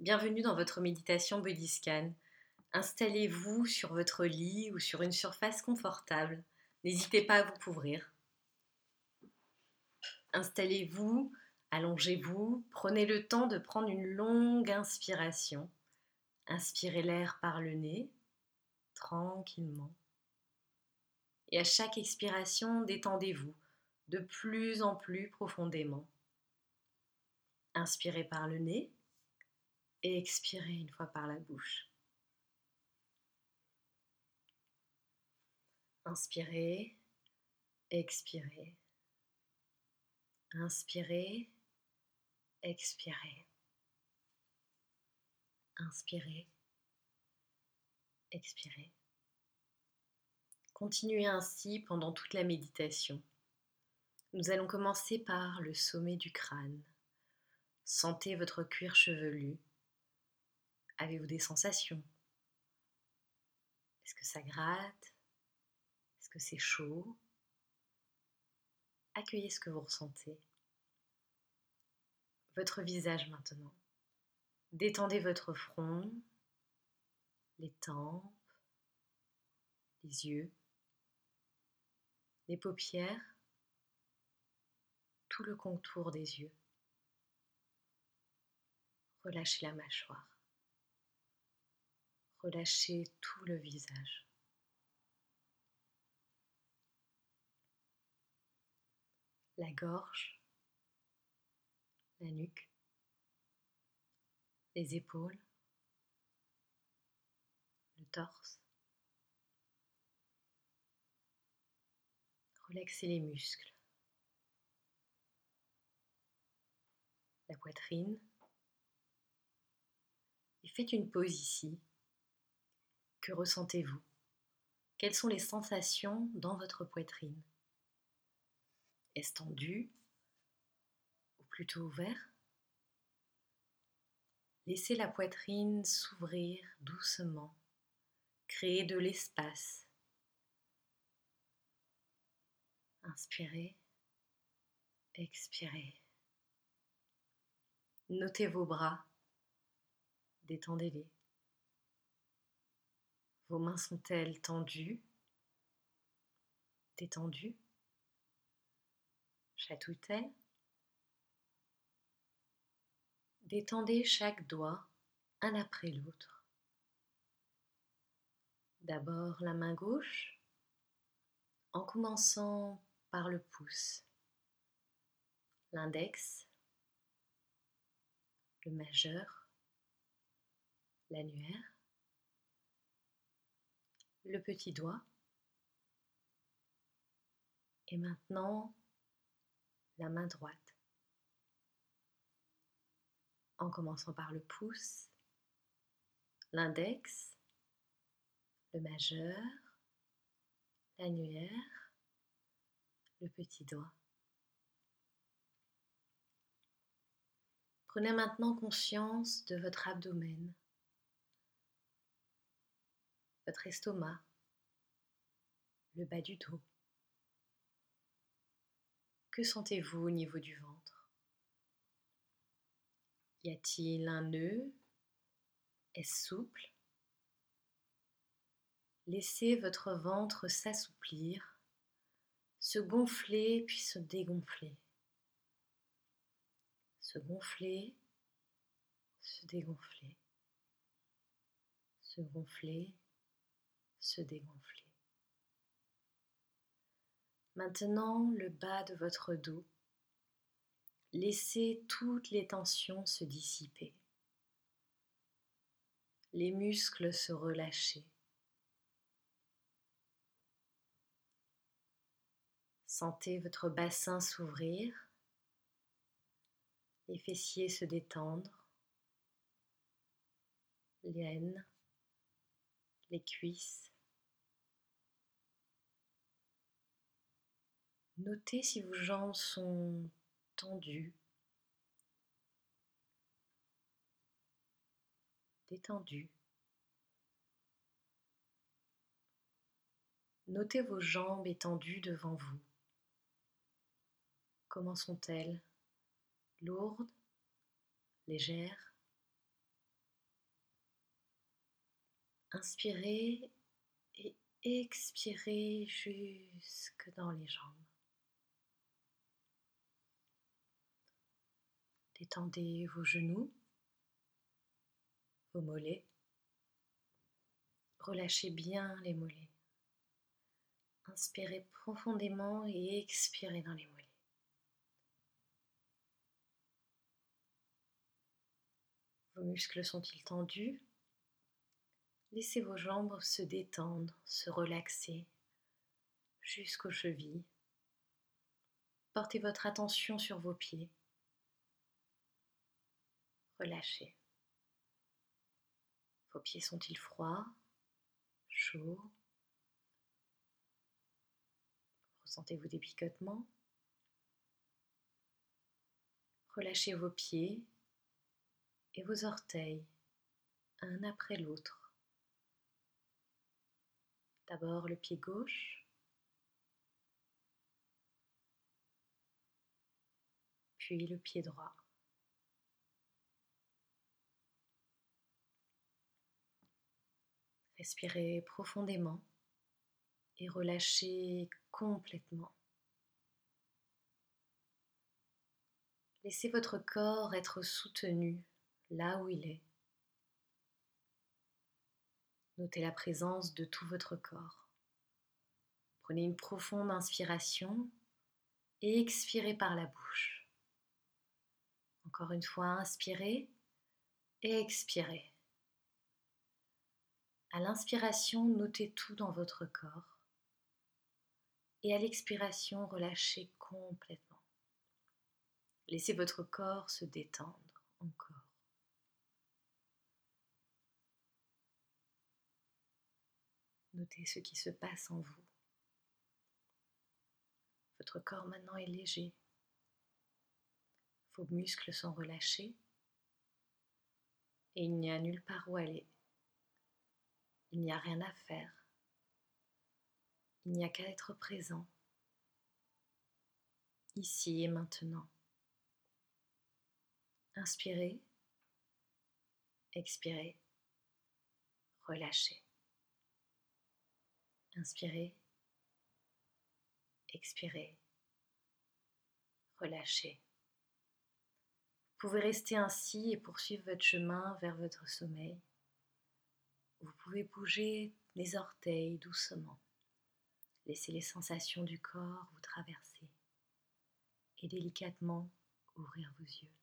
Bienvenue dans votre méditation Bodyscan. Installez-vous sur votre lit ou sur une surface confortable. N'hésitez pas à vous couvrir. Installez-vous, allongez-vous, prenez le temps de prendre une longue inspiration. Inspirez l'air par le nez, tranquillement. Et à chaque expiration, détendez-vous de plus en plus profondément. Inspirez par le nez et expirez une fois par la bouche. Inspirez, expirez. Inspirez, expirez. Inspirez, expirez. Continuez ainsi pendant toute la méditation. Nous allons commencer par le sommet du crâne. Sentez votre cuir chevelu Avez-vous des sensations? Est-ce que ça gratte? Est-ce que c'est chaud? Accueillez ce que vous ressentez. Votre visage maintenant. Détendez votre front, les tempes, les yeux, les paupières, tout le contour des yeux. Relâchez la mâchoire relâchez tout le visage. La gorge, la nuque, les épaules, le torse. Relaxez les muscles, la poitrine. Et faites une pause ici ressentez-vous? Quelles sont les sensations dans votre poitrine? Est-ce tendu ou plutôt ouvert? Laissez la poitrine s'ouvrir doucement, créer de l'espace. Inspirez, expirez. Notez vos bras, détendez-les. Vos mains sont-elles tendues? Détendues? Chatouillent-elles Détendez chaque doigt un après l'autre. D'abord la main gauche en commençant par le pouce, l'index, le majeur, l'annuaire, le petit doigt. Et maintenant, la main droite. En commençant par le pouce, l'index, le majeur, l'annulaire, le petit doigt. Prenez maintenant conscience de votre abdomen votre estomac, le bas du dos. Que sentez-vous au niveau du ventre? Y a-t-il un nœud? Est-ce souple? Laissez votre ventre s'assouplir, se gonfler puis se dégonfler. Se gonfler, se dégonfler. Se gonfler, se dégonfler. Maintenant, le bas de votre dos. Laissez toutes les tensions se dissiper. Les muscles se relâcher. Sentez votre bassin s'ouvrir, les fessiers se détendre, les les cuisses, Notez si vos jambes sont tendues, détendues. Notez vos jambes étendues devant vous. Comment sont-elles? Lourdes? Légères? Inspirez et expirez jusque dans les jambes. Détendez vos genoux, vos mollets. Relâchez bien les mollets. Inspirez profondément et expirez dans les mollets. Vos muscles sont-ils tendus? Laissez vos jambes se détendre, se relaxer jusqu'aux chevilles. Portez votre attention sur vos pieds. Relâchez. Vos pieds sont-ils froids, chauds? Ressentez-vous des picotements? Relâchez vos pieds et vos orteils, un après l'autre. D'abord le pied gauche, puis le pied droit. Respirez profondément et relâchez complètement. Laissez votre corps être soutenu là où il est. Notez la présence de tout votre corps. Prenez une profonde inspiration et expirez par la bouche. Encore une fois, inspirez et expirez. À l'inspiration, notez tout dans votre corps. Et à l'expiration, relâchez complètement. Laissez votre corps se détendre encore. Notez ce qui se passe en vous. Votre corps maintenant est léger. Vos muscles sont relâchés et il n'y a nulle part où aller. Il n'y a rien à faire. Il n'y a qu'à être présent, ici et maintenant. Inspirez, expirez, relâchez. Inspirez, expirez, relâchez. Vous pouvez rester ainsi et poursuivre votre chemin vers votre sommeil. Vous pouvez bouger les orteils doucement. Laissez les sensations du corps vous traverser et délicatement ouvrir vos yeux.